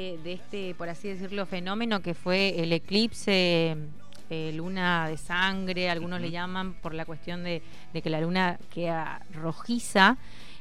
de este, por así decirlo, fenómeno que fue el eclipse eh, luna de sangre, algunos le llaman por la cuestión de, que la luna queda rojiza.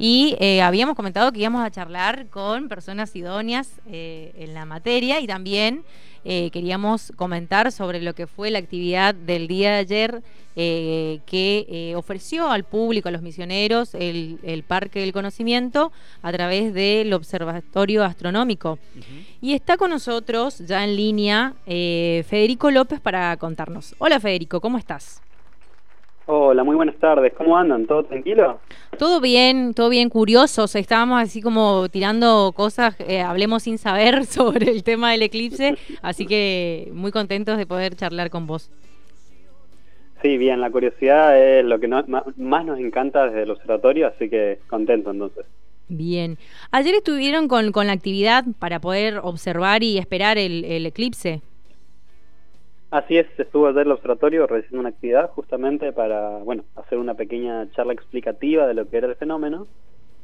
Y eh, habíamos comentado que íbamos a charlar con personas idóneas eh, en la materia y también eh, queríamos comentar sobre lo que fue la actividad del día de ayer eh, que eh, ofreció al público, a los misioneros, el, Parque del Conocimiento a través del Observatorio Astronómico. Y está con nosotros ya en línea Federico López para contarnos. Hola Federico, ¿cómo estás? Hola, muy buenas tardes. ¿Cómo andan? ¿Todo tranquilo? Todo bien, todo bien, curiosos. Estábamos así como tirando cosas, eh, hablemos sin saber sobre el tema del eclipse, así que muy contentos de poder charlar con vos. Sí, bien, la curiosidad es lo que más nos encanta desde el observatorio, así que contento entonces. Bien. Ayer estuvieron con, con la actividad para poder observar y esperar el eclipse. Así es, estuvo ayer el observatorio realizando una actividad justamente para, bueno, hacer una pequeña charla explicativa de lo que era el fenómeno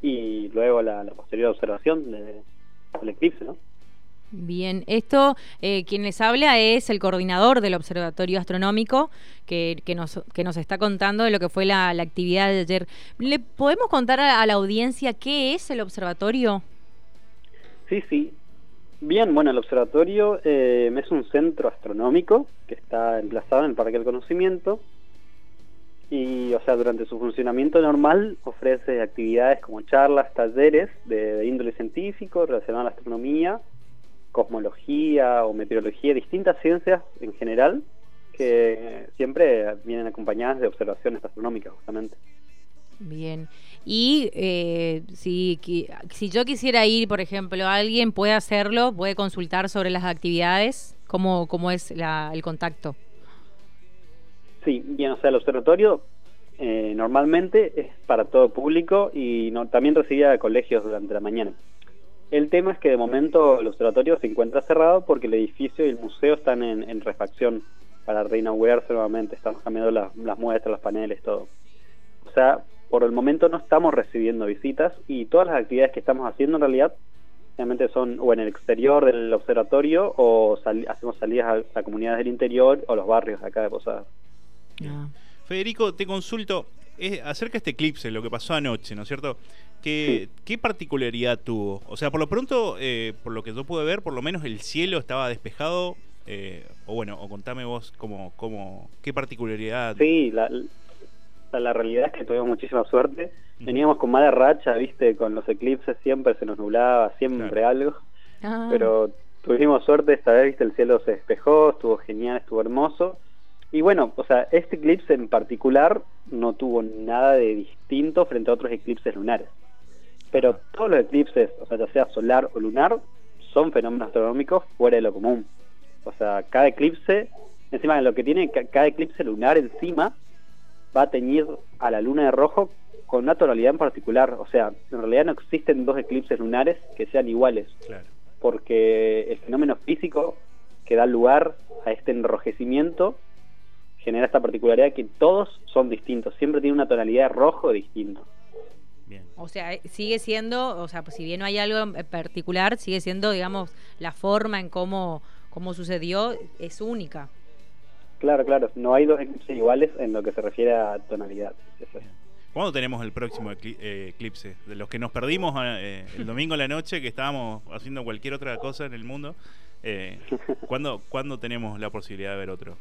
y luego la, posterior observación del eclipse, ¿no? Bien, esto eh, quien les habla es el coordinador del Observatorio Astronómico que, que, nos, que nos está contando de lo que fue la, actividad de ayer. ¿Le podemos contar a la audiencia qué es el observatorio? Sí, sí. Bien, bueno, el observatorio eh, es un centro astronómico que está emplazado en el Parque del Conocimiento y, o sea, durante su funcionamiento normal ofrece actividades como charlas, talleres de, índole científico relacionados a la astronomía, cosmología o meteorología, distintas ciencias en general que siempre vienen acompañadas de observaciones astronómicas justamente. Bien. Y eh, si, si yo quisiera ir, por ejemplo, alguien puede hacerlo, puede consultar sobre las actividades, cómo, cómo es el contacto. Sí, bien, o sea, el observatorio eh, normalmente es para todo público y no, también recibía colegios durante la mañana. El tema es que de momento el observatorio se encuentra cerrado porque el edificio y el museo están en, refacción para reinaugurarse nuevamente. Estamos cambiando las muestras, los paneles, todo. O sea, por el momento no estamos recibiendo visitas y todas las actividades que estamos haciendo en realidad realmente son o en el exterior del observatorio o hacemos salidas a, comunidades del interior o los barrios de acá de Posadas. Ah. Federico, te consulto es acerca de este eclipse, lo que pasó anoche, ¿no es cierto? ¿Qué, ¿Qué, particularidad tuvo? O sea, por lo pronto, eh, por lo que yo pude ver, por lo menos el cielo estaba despejado. Eh, o bueno, o contame vos cómo, cómo, qué particularidad. Sí, la, la realidad es que tuvimos muchísima suerte. Veníamos con mala racha, viste, con los eclipses siempre se nos nublaba, siempre algo. Ah. Pero tuvimos suerte esta vez, viste, el cielo se despejó, estuvo genial, estuvo hermoso. Y bueno, o sea, este eclipse en particular no tuvo nada de distinto frente a otros eclipses lunares. Pero todos los eclipses, o sea, ya sea solar o lunar, son fenómenos astronómicos fuera de lo común. O sea, cada eclipse, encima de lo que tiene cada eclipse lunar encima, va a teñir a la luna de rojo con una tonalidad en particular. O sea, en realidad no existen dos eclipses lunares que sean iguales. Porque el fenómeno físico que da lugar a este enrojecimiento genera esta particularidad que todos son distintos. Siempre tiene una tonalidad de rojo distinto. O sea, sigue siendo, o sea, pues si bien no hay algo en particular, sigue siendo, digamos, la forma en cómo, cómo sucedió es única. Claro, claro. No hay dos eclipses iguales en lo que se refiere a tonalidad. ¿Cuándo tenemos el próximo eh, eclipse? De los que nos perdimos eh, el domingo en la noche, que estábamos haciendo cualquier otra cosa en el mundo. Eh, ¿cuándo, ¿Cuándo tenemos la posibilidad de ver otro?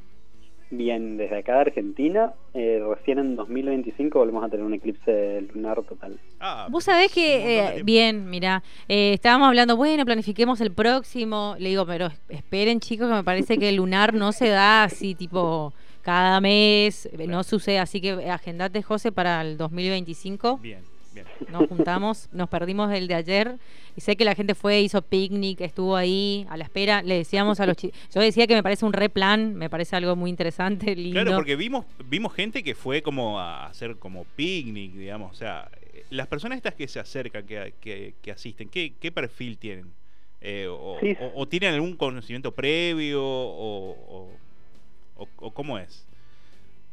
Bien, desde acá de Argentina, eh, recién en 2025 volvemos a tener un eclipse lunar total. Ah, Vos sabés que, eh, bien, mira, eh, estábamos hablando, bueno, planifiquemos el próximo. Le digo, pero esperen chicos, que me parece que el lunar no se da así tipo cada mes, no sucede. Así que agendate, José, para el 2025. Bien. Nos juntamos, nos perdimos el de ayer y sé que la gente fue, hizo picnic, estuvo ahí a la espera. Le decíamos a los chicos, yo decía que me parece un re plan, me parece algo muy interesante, lindo. Claro, porque vimos vimos gente que fue como a hacer como picnic, digamos, o sea, las personas estas que se acercan, que, que, asisten, ¿qué, ¿qué, perfil tienen? Eh, o, tienen algún conocimiento previo o, o cómo es?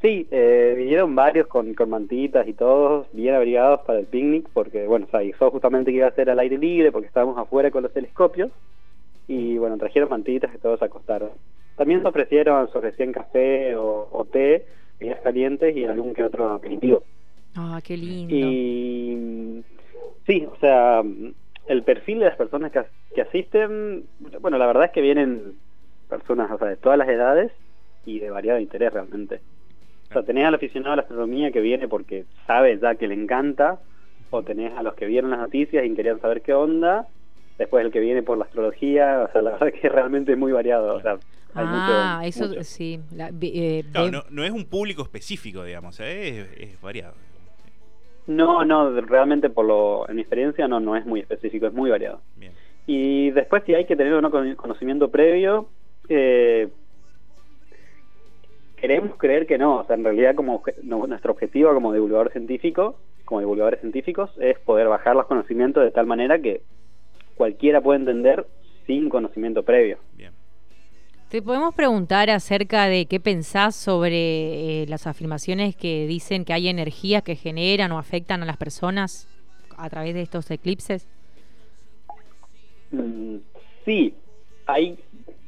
Sí, eh, vinieron varios con, con mantitas y todos bien abrigados para el picnic, porque bueno, o sea, justamente que iba a ser al aire libre, porque estábamos afuera con los telescopios. y bueno, trajeron mantitas y todos se acostaron. También se ofrecieron, se ofrecían café o, té, bebidas calientes y algún que otro aperitivo. Ah, qué lindo. Y sí, o sea, el perfil de las personas que, que asisten, bueno, la verdad es que vienen personas, o sea, de todas las edades y de variado interés realmente. O sea, tenés al aficionado a la astronomía que viene porque sabe ya que le encanta, o tenés a los que vieron las noticias y querían saber qué onda, después el que viene por la astrología, o sea, la verdad es que realmente es muy variado, o sea, ah, eso sí. Eh, no, es un público específico, digamos, ¿eh? es, variado. No, no, realmente por lo, en mi experiencia no, no es muy específico, es muy variado. Y después si hay que tener un conocimiento previo, eh, queremos creer que no, o sea, en realidad como nuestro objetivo como divulgador científico, como divulgadores científicos, es poder bajar los conocimientos de tal manera que cualquiera pueda entender sin conocimiento previo. Bien. Te podemos preguntar acerca de qué pensás sobre eh, las afirmaciones que dicen que hay energías que generan o afectan a las personas a través de estos eclipses. Mm, sí, hay,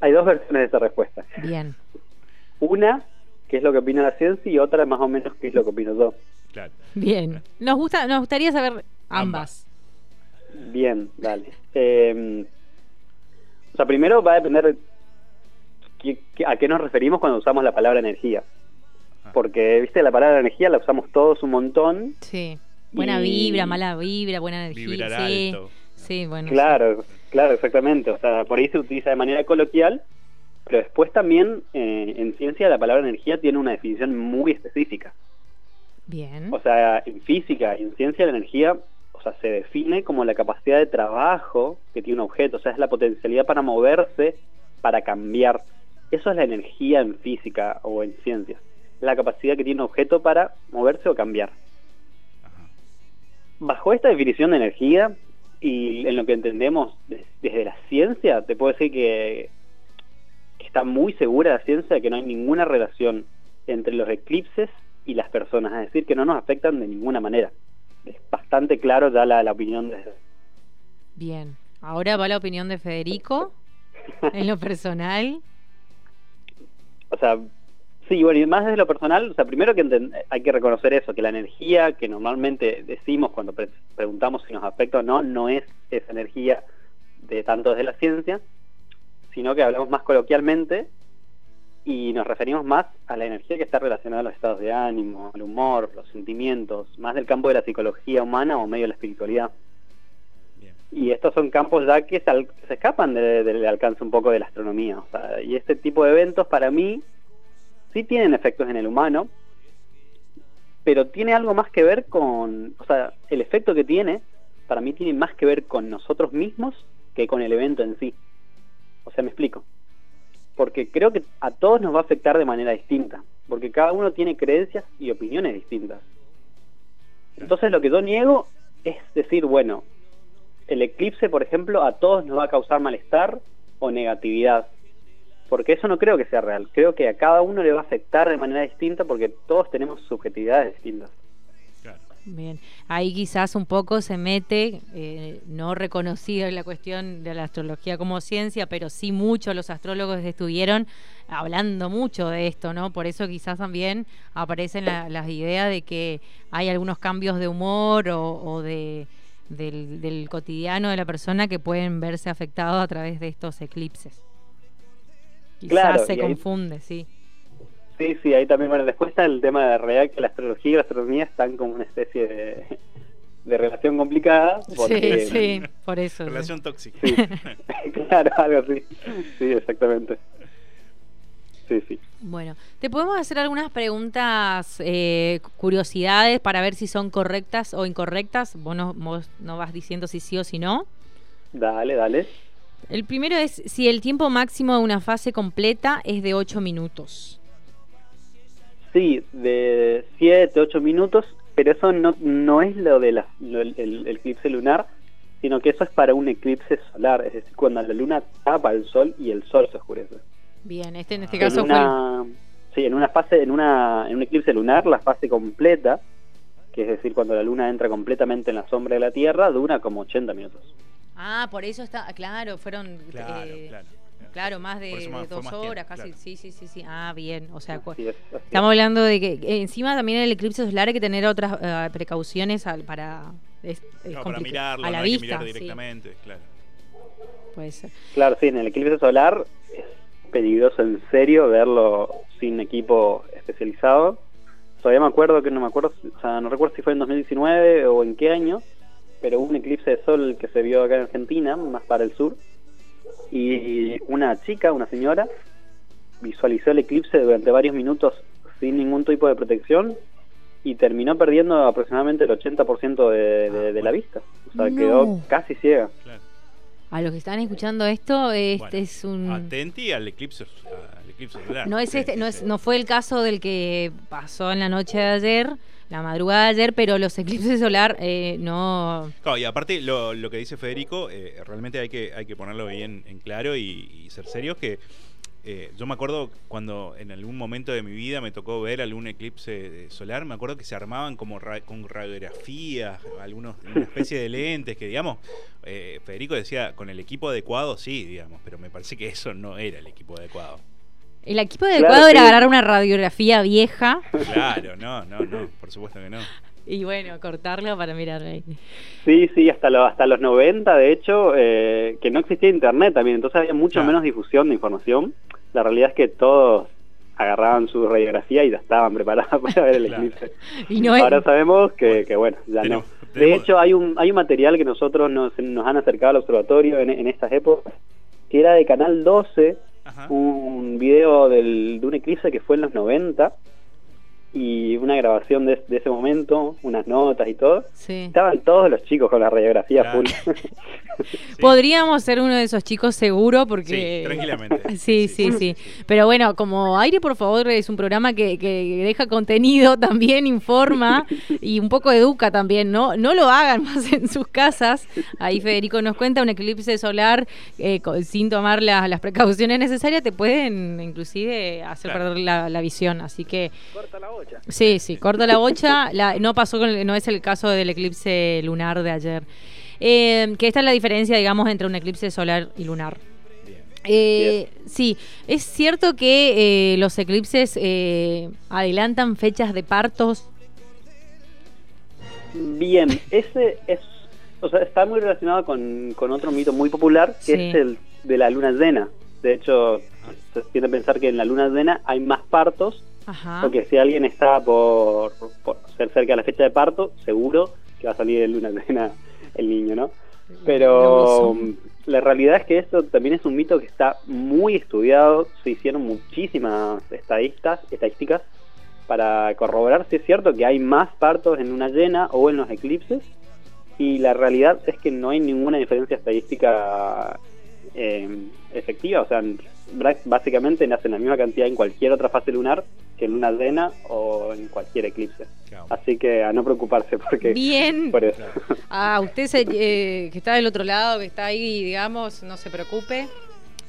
hay dos versiones de esa respuesta. Bien. Una, que es lo que opina la ciencia, y otra, más o menos, que es lo que opino yo. Claro. Bien. Nos, gusta, nos gustaría saber ambas. Bien, dale. Eh, o sea, primero va a depender a qué nos referimos cuando usamos la palabra energía. Ah. Porque, viste, la palabra energía la usamos todos un montón. Sí. Buena vibra, mala vibra, buena energía. sí. Sí, bueno. Claro, claro, exactamente. O sea, por ahí se utiliza de manera coloquial, pero después también eh, en ciencia la palabra energía tiene una definición muy específica. Bien. O sea, en física y en ciencia la energía, o sea, se define como la capacidad de trabajo que tiene un objeto, o sea, es la potencialidad para moverse, para cambiar. Eso es la energía en física o en ciencias, la capacidad que tiene un objeto para moverse o cambiar. Bajo esta definición de energía y en lo que entendemos desde la ciencia, te puedo decir que, está muy segura la ciencia de que no hay ninguna relación entre los eclipses y las personas, es decir, que no nos afectan de ninguna manera. Es bastante claro ya la, la opinión de... Bien, ahora va la opinión de Federico en lo personal. O sea, sí, bueno, y más desde lo personal, o sea, primero que hay que reconocer eso, que la energía que normalmente decimos cuando preguntamos si nos afecta o no, no es esa energía de tanto desde la ciencia, sino que hablamos más coloquialmente y nos referimos más a la energía que está relacionada a los estados de ánimo, al humor, los sentimientos, más del campo de la psicología humana o medio de la espiritualidad. Y estos son campos ya que se, escapan del alcance un poco de la astronomía. O sea, y este tipo de eventos para mí sí tienen efectos en el humano, pero tiene algo más que ver con, o sea, el efecto que tiene, para mí tiene más que ver con nosotros mismos que con el evento en sí. O sea, me explico. Porque creo que a todos nos va a afectar de manera distinta, porque cada uno tiene creencias y opiniones distintas. Entonces lo que yo niego es decir, bueno, el eclipse, por ejemplo, a todos nos va a causar malestar o negatividad. Porque eso no creo que sea real. Creo que a cada uno le va a afectar de manera distinta porque todos tenemos subjetividades distintas. Bien, ahí quizás un poco se mete, eh, no reconocida la cuestión de la astrología como ciencia, pero sí muchos los astrólogos estuvieron hablando mucho de esto, ¿no? Por eso quizás también aparecen las ideas de que hay algunos cambios de humor o de del, cotidiano de la persona que pueden verse afectados a través de estos eclipses. Quizás se confunde, sí. Sí, sí, ahí también, bueno, después está el tema de real que la astrología y la astronomía están como una especie de, de relación complicada. sí, sí, por eso. Relación tóxica. claro, algo así. Sí, exactamente. Sí, sí. Bueno, te podemos hacer algunas preguntas, eh, curiosidades para ver si son correctas o incorrectas. Vos no, no vas diciendo si sí o si no. Dale, dale. El primero es si el tiempo máximo de una fase completa es de 8 minutos. Sí, de 7, 8 minutos, pero eso no, no es lo del de el, eclipse lunar, sino que eso es para un eclipse solar, es decir, cuando la luna tapa el sol y el sol se oscurece. Bien, este en este caso fue... Sí, en una fase, en, una, en un eclipse lunar, la fase completa, que es decir, cuando la luna entra completamente en la sombra de la Tierra, dura como 80 minutos. Ah, por eso está, claro, fueron... Claro, eh, claro. Claro, más de, más- dos más horas, tiempo, casi. claro. Sí, sí, sí, sí. Ah, bien. O sea, cu- Así es, así es. estamos hablando de que encima también en el eclipse solar hay que tener otras eh, precauciones al- para, es- es No, para mirarlo, a la no hay vista. que mirar sí, directamente, claro. puede ser. Claro, sí, en el eclipse solar es peligroso en serio verlo sin equipo especializado. Todavía me acuerdo que no me acuerdo, o sea, no recuerdo si fue en 2019 o en qué año, pero hubo un eclipse de sol que se vio acá en Argentina, más para el sur, y una chica, una señora, visualizó el eclipse durante varios minutos sin ningún tipo de protección y terminó perdiendo aproximadamente el 80% de, de, Ah, de la vista. O sea, No. quedó casi ciega. claro. A los que están escuchando esto, este Bueno, es un... Atenti al eclipse, No es este, no es, no fue el caso del que pasó en la noche de ayer, la madrugada de ayer, pero los eclipses solar eh, no. Claro, y aparte lo, lo que dice Federico, eh, realmente hay que, hay que ponerlo bien en claro y, y ser serios que eh, yo me acuerdo cuando en algún momento de mi vida me tocó ver algún eclipse solar, me acuerdo que se armaban como ra- con radiografías, algunos, una especie de lentes que digamos, eh, Federico decía con el equipo adecuado sí, digamos, pero me parece que eso no era el equipo adecuado. El equipo adecuado era sí. agarrar una radiografía vieja Claro, no, no, no, por supuesto que no. y bueno, cortarlo para mirar ahí. Sí, sí, hasta, lo- hasta los 90, de hecho, eh, que no existía internet también, entonces había mucho Claro. menos difusión de información. La realidad es que todos agarraban su radiografía y ya estaban preparados para ver el Claro. eclipse. Y no es- Ahora sabemos que, que bueno, ya Tenemos- no. De tenemos- hecho, hay un, hay un material que nosotros nos, nos han acercado al observatorio en, en estas épocas, que era de Canal 12, Ajá. un video del, de un eclipse que fue en los 90 y una grabación de, de ese momento, unas notas y todo. Sí. Estaban todos los chicos con la radiografía Claro. full. Sí. Podríamos ser uno de esos chicos seguro porque... Sí, tranquilamente. Sí, sí, sí, Pero bueno, como Aire, por favor, es un programa que, que deja contenido también, informa y un poco educa también, ¿no? No lo hagan más en sus casas. Ahí Federico nos cuenta, un eclipse solar eh, co- sin tomar la- las precauciones necesarias te pueden inclusive hacer Claro. perder la, la visión. Así que Corta la bocha. sí, sí, corta la bocha. La- no pasó con, no es el caso del eclipse lunar de ayer. Eh, que esta es la diferencia, digamos, entre un eclipse solar y lunar. Eh, sí, es cierto que eh, los eclipses eh, adelantan fechas de partos. Bien, ese es, o sea, está muy relacionado con, con otro mito muy popular, que Sí. es el de la luna llena. De hecho, se tiende a pensar que en la luna llena hay más partos, Ajá. porque si alguien está por, por ser cerca de la fecha de parto, seguro que va a salir en luna llena el niño, ¿no? Pero la realidad es que esto también es un mito que está muy estudiado, se hicieron muchísimas estadistas, estadísticas para corroborar si es cierto que hay más partos en luna llena o en los eclipses y la realidad es que no hay ninguna diferencia estadística eh, efectiva, o sea, básicamente nacen la misma cantidad en cualquier otra fase lunar que en luna llena o en cualquier eclipse. Claro. Así que a no preocuparse porque Bien. por eso. Claro. Ah, usted se- eh, que está del otro lado, que está ahí, digamos, no se preocupe.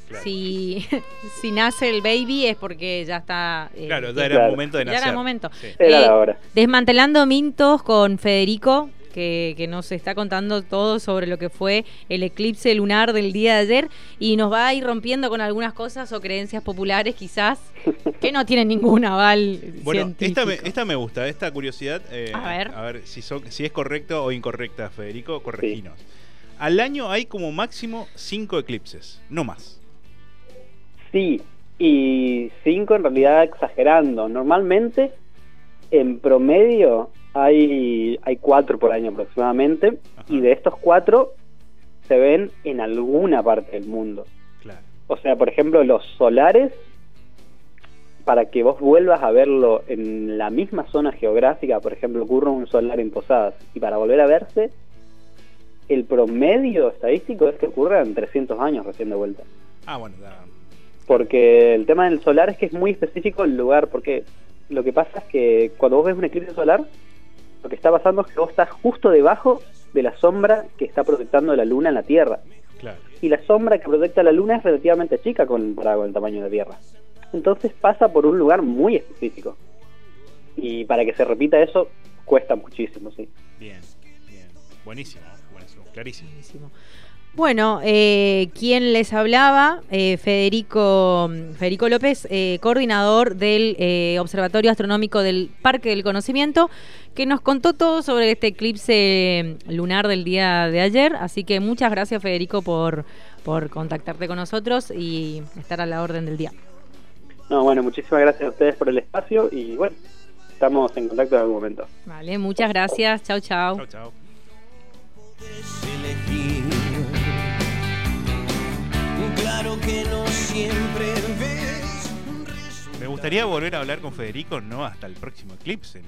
Claro. Si, si nace el baby es porque ya está. eh, Claro, ya era Claro. el momento de Ya nacer. era el momento. Sí. Era Eh, la hora. Desmantelando mitos con Federico, que, que nos está contando todo sobre lo que fue el eclipse lunar del día de ayer y nos va a ir rompiendo con algunas cosas o creencias populares quizás que no tienen ningún aval Bueno, científico. esta me, esta me gusta, esta curiosidad. eh, A ver. A ver si, son, si es correcto o incorrecta, Federico, correginos. Al año hay como máximo cinco eclipses, no más. Sí, y cinco en realidad exagerando. Normalmente, en promedio, hay, hay cuatro por año aproximadamente, Ajá. y de estos cuatro se ven en alguna parte del mundo. Claro. O sea, por ejemplo, los solares, para que vos vuelvas a verlo en la misma zona geográfica, por ejemplo, ocurre un solar en Posadas, y para volver a verse, el promedio estadístico es que ocurra en 300 años recién de vuelta. Ah, bueno. Porque el tema del solar es que es muy específico el lugar, porque lo que pasa es que cuando vos ves un eclipse solar, lo que está pasando es que vos estás justo debajo de la sombra que está proyectando la luna en la Tierra. claro. Y la sombra que proyecta la luna es relativamente chica comparada con el tamaño de Tierra. Entonces pasa por un lugar muy específico. Y para que se repita eso, cuesta muchísimo, sí. Bien, bien. Buenísimo, buenísimo, clarísimo. Buenísimo. Bueno, eh, quien les hablaba, eh, Federico, Federico López, eh, coordinador del eh, Observatorio Astronómico del Parque del Conocimiento, que nos contó todo sobre este eclipse lunar del día de ayer. Así que muchas gracias, Federico, por, por contactarte con nosotros y estar a la orden del día. No, bueno, muchísimas gracias a ustedes por el espacio y bueno, estamos en contacto en algún momento. Vale, muchas gracias. Chao, chao. Chao, chao. Claro que no siempre. Me gustaría volver a hablar con Federico, no hasta el próximo eclipse.